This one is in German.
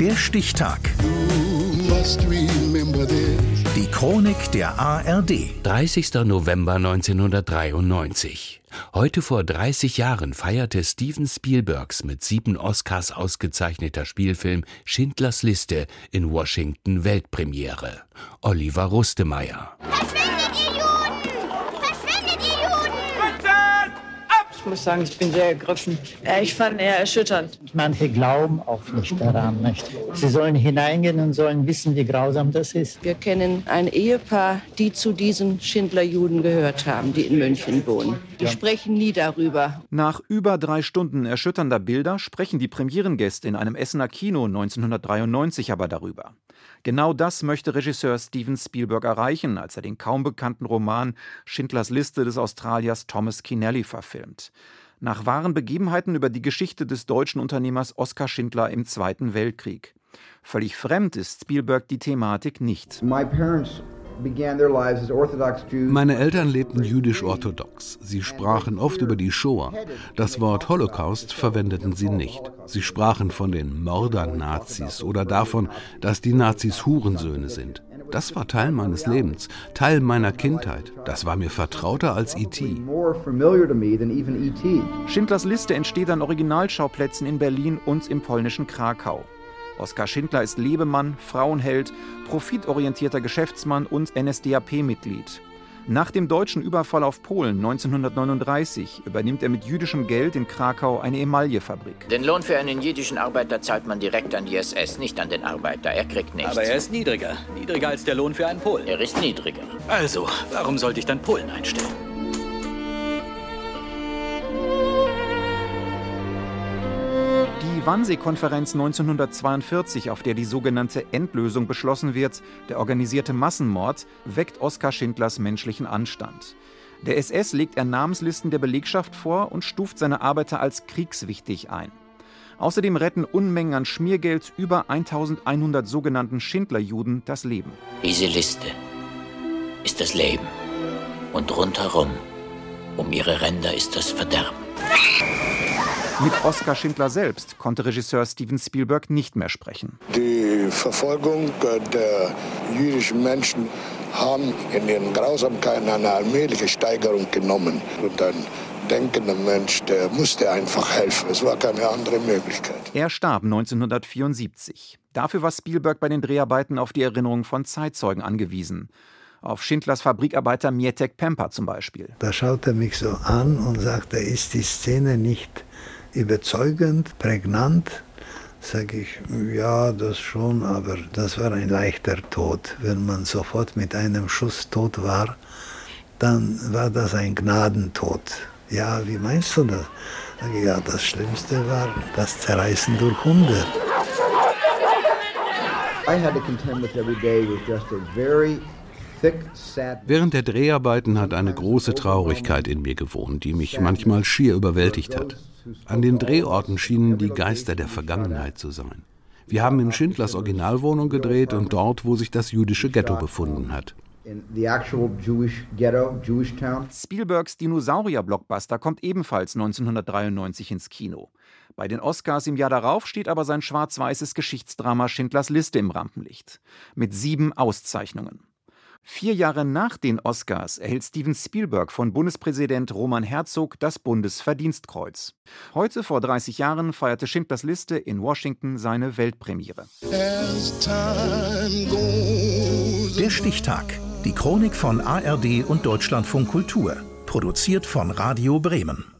Der Stichtag. Die Chronik der ARD. 30. November 1993. Heute vor 30 Jahren feierte Steven Spielbergs mit sieben Oscars ausgezeichneter Spielfilm Schindlers Liste in Washington Weltpremiere. Oliver Rustemeyer. Muss sagen, ich bin sehr ergriffen. Ich fand eher erschütternd. Manche glauben auch nicht daran. Nicht? Sie sollen hineingehen und sollen wissen, wie grausam das ist. Wir kennen ein Ehepaar, die zu diesen Schindlerjuden gehört haben, die in München wohnen. Die ja. sprechen nie darüber. Nach über drei Stunden erschütternder Bilder sprechen die Premierengäste in einem Essener Kino 1993 aber darüber. Genau das möchte Regisseur Steven Spielberg erreichen, als er den kaum bekannten Roman Schindlers Liste des Australiers Thomas Keneally verfilmt. Nach wahren Begebenheiten über die Geschichte des deutschen Unternehmers Oskar Schindler im Zweiten Weltkrieg. Völlig fremd ist Spielberg die Thematik nicht. My parents meine Eltern lebten jüdisch-orthodox. Sie sprachen oft über die Shoah. Das Wort Holocaust verwendeten sie nicht. Sie sprachen von den Mördern-Nazis oder davon, dass die Nazis Hurensöhne sind. Das war Teil meines Lebens, Teil meiner Kindheit. Das war mir vertrauter als E.T. E Schindlers Liste entsteht an Originalschauplätzen in Berlin und im polnischen Krakau. Oskar Schindler ist Lebemann, Frauenheld, profitorientierter Geschäftsmann und NSDAP-Mitglied. Nach dem deutschen Überfall auf Polen 1939 übernimmt er mit jüdischem Geld in Krakau eine Emaillefabrik. Den Lohn für einen jüdischen Arbeiter zahlt man direkt an die SS, nicht an den Arbeiter. Er kriegt nichts. Aber er ist niedriger. Niedriger als der Lohn für einen Polen. Er ist niedriger. Also, warum sollte ich dann Polen einstellen? Wannsee-Konferenz 1942, auf der die sogenannte Endlösung beschlossen wird, der organisierte Massenmord, weckt Oskar Schindlers menschlichen Anstand. Der SS legt er Namenslisten der Belegschaft vor und stuft seine Arbeiter als kriegswichtig ein. Außerdem retten Unmengen an Schmiergeld über 1100 sogenannten Schindlerjuden das Leben. Diese Liste ist das Leben und rundherum, um ihre Ränder ist das Verderben. Mit Oskar Schindler selbst konnte Regisseur Steven Spielberg nicht mehr sprechen. Die Verfolgung der jüdischen Menschen haben in ihren Grausamkeiten eine allmähliche Steigerung genommen. Und ein denkender Mensch, der musste einfach helfen. Es war keine andere Möglichkeit. Er starb 1974. Dafür war Spielberg bei den Dreharbeiten auf die Erinnerung von Zeitzeugen angewiesen auf Schindlers Fabrikarbeiter Mietek Pemper zum Beispiel. Da schaut er mich so an und sagt, da ist die Szene nicht überzeugend, prägnant. Sage ich, ja, das schon, aber das war ein leichter Tod. Wenn man sofort mit einem Schuss tot war, dann war das ein Gnadentod. Ja, wie meinst du das? Sage ich, ja, das Schlimmste war das Zerreißen durch Hunde. I had to contend with every day with just a very Während der Dreharbeiten hat eine große Traurigkeit in mir gewohnt, die mich manchmal schier überwältigt hat. An den Drehorten schienen die Geister der Vergangenheit zu sein. Wir haben in Schindlers Originalwohnung gedreht und dort, wo sich das jüdische Ghetto befunden hat. Spielbergs Dinosaurier-Blockbuster kommt ebenfalls 1993 ins Kino. Bei den Oscars im Jahr darauf steht aber sein schwarz-weißes Geschichtsdrama Schindlers Liste im Rampenlicht. Mit sieben Auszeichnungen. Vier Jahre nach den Oscars erhält Steven Spielberg von Bundespräsident Roman Herzog das Bundesverdienstkreuz. Heute vor 30 Jahren feierte Schindlers Liste in Washington seine Weltpremiere. Der Stichtag. Die Chronik von ARD und Deutschlandfunk Kultur. Produziert von Radio Bremen.